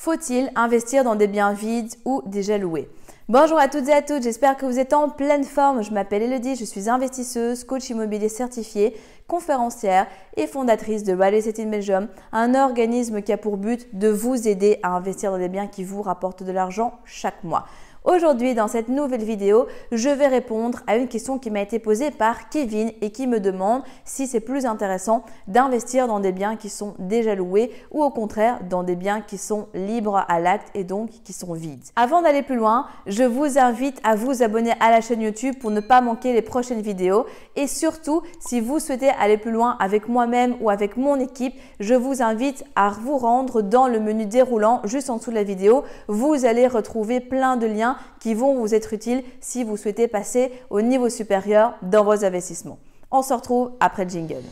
Faut-il investir dans des biens vides ou déjà loués Bonjour à toutes et à tous, j'espère que vous êtes en pleine forme. Je m'appelle Elodie, je suis investisseuse, coach immobilier certifié, conférencière et fondatrice de Real Estate in Belgium, un organisme qui a pour but de vous aider à investir dans des biens qui vous rapportent de l'argent chaque mois. Aujourd'hui, dans cette nouvelle vidéo, je vais répondre à une question qui m'a été posée par Kevin et qui me demande si c'est plus intéressant d'investir dans des biens qui sont déjà loués ou au contraire dans des biens qui sont libres à l'acte et donc qui sont vides. Avant d'aller plus loin, je vous invite à vous abonner à la chaîne YouTube pour ne pas manquer les prochaines vidéos et surtout, si vous souhaitez aller plus loin avec moi-même ou avec mon équipe, je vous invite à vous rendre dans le menu déroulant juste en dessous de la vidéo. Vous allez retrouver plein de liens qui vont vous être utiles si vous souhaitez passer au niveau supérieur dans vos investissements. On se retrouve après le jingle.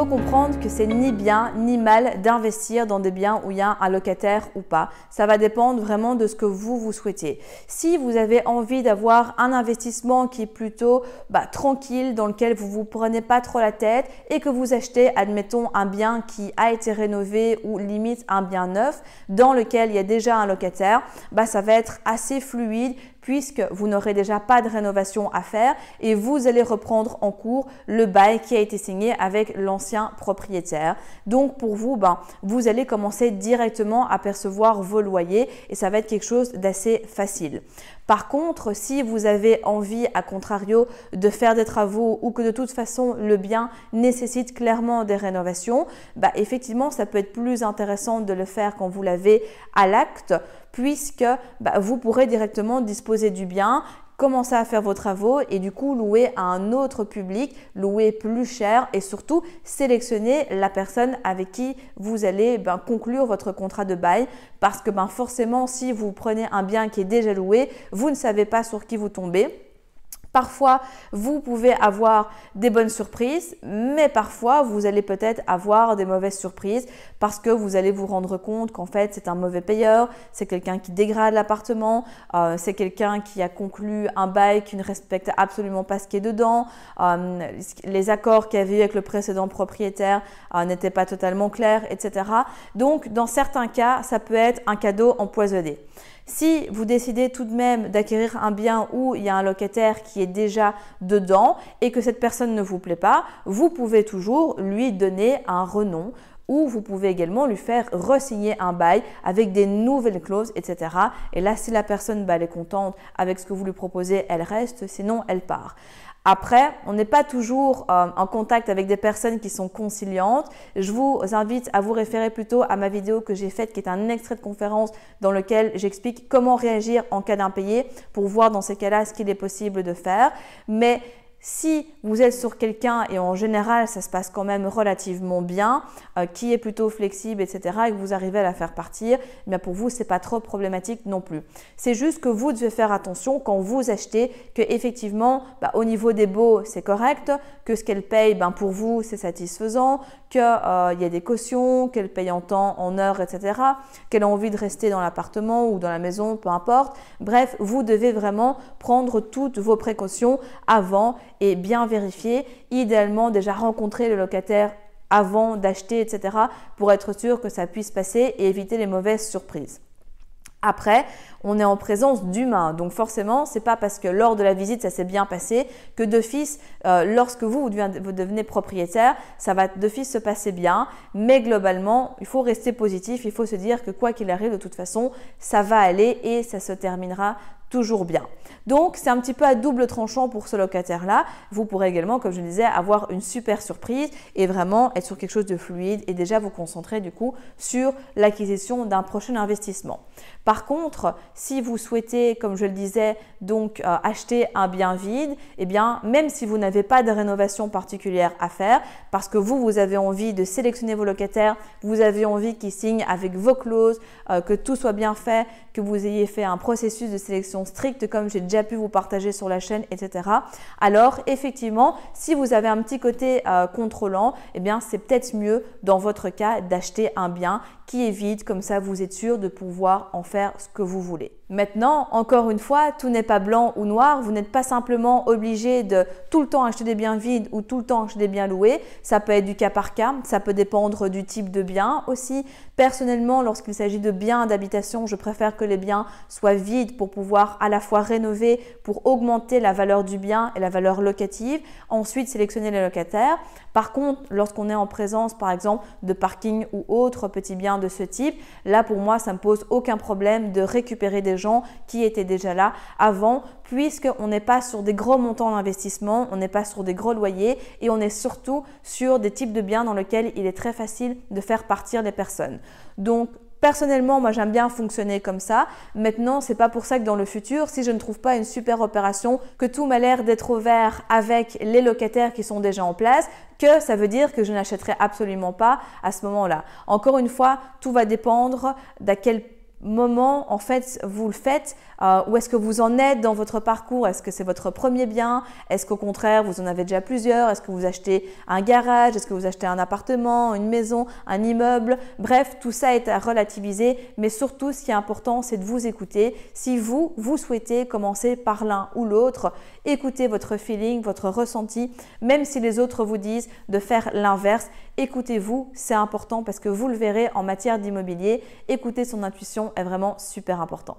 Faut comprendre que c'est ni bien ni mal d'investir dans des biens où il y a un locataire ou pas. Ça va dépendre vraiment de ce que vous, vous souhaitez. Si vous avez envie d'avoir un investissement qui est plutôt bah, tranquille, dans lequel vous vous prenez pas trop la tête et que vous achetez, admettons, un bien qui a été rénové ou limite un bien neuf dans lequel il y a déjà un locataire, bah, ça va être assez fluide puisque vous n'aurez déjà pas de rénovation à faire et vous allez reprendre en cours le bail qui a été signé avec l'ancien propriétaire. Donc pour vous, ben, vous allez commencer directement à percevoir vos loyers et ça va être quelque chose d'assez facile. Par contre, si vous avez envie, à contrario, de faire des travaux ou que de toute façon le bien nécessite clairement des rénovations, bah effectivement, ça peut être plus intéressant de le faire quand vous l'avez à l'acte, puisque bah, vous pourrez directement disposer du bien commencer à faire vos travaux et du coup louer à un autre public, louer plus cher et surtout sélectionner la personne avec qui vous allez ben, conclure votre contrat de bail parce que ben, forcément si vous prenez un bien qui est déjà loué, vous ne savez pas sur qui vous tombez. Parfois, vous pouvez avoir des bonnes surprises, mais parfois, vous allez peut-être avoir des mauvaises surprises parce que vous allez vous rendre compte qu'en fait, c'est un mauvais payeur, c'est quelqu'un qui dégrade l'appartement, euh, c'est quelqu'un qui a conclu un bail qui ne respecte absolument pas ce qui est dedans, euh, les accords qu'il y avait eu avec le précédent propriétaire euh, n'étaient pas totalement clairs, etc. Donc, dans certains cas, ça peut être un cadeau empoisonné. Si vous décidez tout de même d'acquérir un bien où il y a un locataire qui déjà dedans et que cette personne ne vous plaît pas, vous pouvez toujours lui donner un renom ou vous pouvez également lui faire resigner un bail avec des nouvelles clauses, etc. Et là, si la personne bah, est contente avec ce que vous lui proposez, elle reste, sinon elle part. Après, on n'est pas toujours euh, en contact avec des personnes qui sont conciliantes. Je vous invite à vous référer plutôt à ma vidéo que j'ai faite qui est un extrait de conférence dans lequel j'explique comment réagir en cas d'impayé pour voir dans ces cas-là ce qu'il est possible de faire. Mais si vous êtes sur quelqu'un et en général ça se passe quand même relativement bien, euh, qui est plutôt flexible, etc., et que vous arrivez à la faire partir, eh pour vous c'est pas trop problématique non plus. C'est juste que vous devez faire attention quand vous achetez que effectivement bah, au niveau des baux c'est correct, que ce qu'elle paye ben, pour vous c'est satisfaisant, qu'il euh, y a des cautions, qu'elle paye en temps, en heures, etc., qu'elle a envie de rester dans l'appartement ou dans la maison, peu importe. Bref, vous devez vraiment prendre toutes vos précautions avant et bien vérifier. Idéalement, déjà rencontrer le locataire avant d'acheter, etc., pour être sûr que ça puisse passer et éviter les mauvaises surprises. Après, on est en présence d'humains. Donc forcément, c'est pas parce que lors de la visite ça s'est bien passé que d'office, euh, lorsque vous, vous devenez propriétaire, ça va d'office se passer bien. Mais globalement, il faut rester positif. Il faut se dire que quoi qu'il arrive, de toute façon, ça va aller et ça se terminera toujours bien. Donc c'est un petit peu à double tranchant pour ce locataire-là. Vous pourrez également, comme je disais, avoir une super surprise et vraiment être sur quelque chose de fluide et déjà vous concentrer du coup sur l'acquisition d'un prochain investissement. Par contre, si vous souhaitez, comme je le disais, donc euh, acheter un bien vide, eh bien même si vous n'avez pas de rénovation particulière à faire, parce que vous, vous avez envie de sélectionner vos locataires, vous avez envie qu'ils signent avec vos clauses, euh, que tout soit bien fait, que vous ayez fait un processus de sélection strictes comme j'ai déjà pu vous partager sur la chaîne, etc. Alors effectivement, si vous avez un petit côté euh, contrôlant, eh bien c'est peut-être mieux dans votre cas d'acheter un bien qui est vide, comme ça vous êtes sûr de pouvoir en faire ce que vous voulez. Maintenant, encore une fois, tout n'est pas blanc ou noir. Vous n'êtes pas simplement obligé de tout le temps acheter des biens vides ou tout le temps acheter des biens loués. Ça peut être du cas par cas, ça peut dépendre du type de bien aussi. Personnellement, lorsqu'il s'agit de biens d'habitation, je préfère que les biens soient vides pour pouvoir à la fois rénover, pour augmenter la valeur du bien et la valeur locative. Ensuite, sélectionner les locataires. Par contre, lorsqu'on est en présence, par exemple, de parking ou autres petits biens de ce type, là pour moi, ça ne me pose aucun problème de récupérer des gens qui étaient déjà là avant, puisqu'on n'est pas sur des gros montants d'investissement, on n'est pas sur des gros loyers et on est surtout sur des types de biens dans lesquels il est très facile de faire partir des personnes. Donc, Personnellement, moi j'aime bien fonctionner comme ça. Maintenant, c'est pas pour ça que dans le futur, si je ne trouve pas une super opération, que tout m'a l'air d'être ouvert avec les locataires qui sont déjà en place, que ça veut dire que je n'achèterai absolument pas à ce moment-là. Encore une fois, tout va dépendre d'à quel moment en fait vous le faites. Euh, Où est-ce que vous en êtes dans votre parcours? Est-ce que c'est votre premier bien? Est-ce qu'au contraire vous en avez déjà plusieurs? Est-ce que vous achetez un garage? Est-ce que vous achetez un appartement, une maison, un immeuble? Bref, tout ça est à relativiser, mais surtout ce qui est important c'est de vous écouter. Si vous, vous souhaitez commencer par l'un ou l'autre, écoutez votre feeling, votre ressenti, même si les autres vous disent de faire l'inverse, écoutez-vous, c'est important parce que vous le verrez en matière d'immobilier, écouter son intuition est vraiment super important.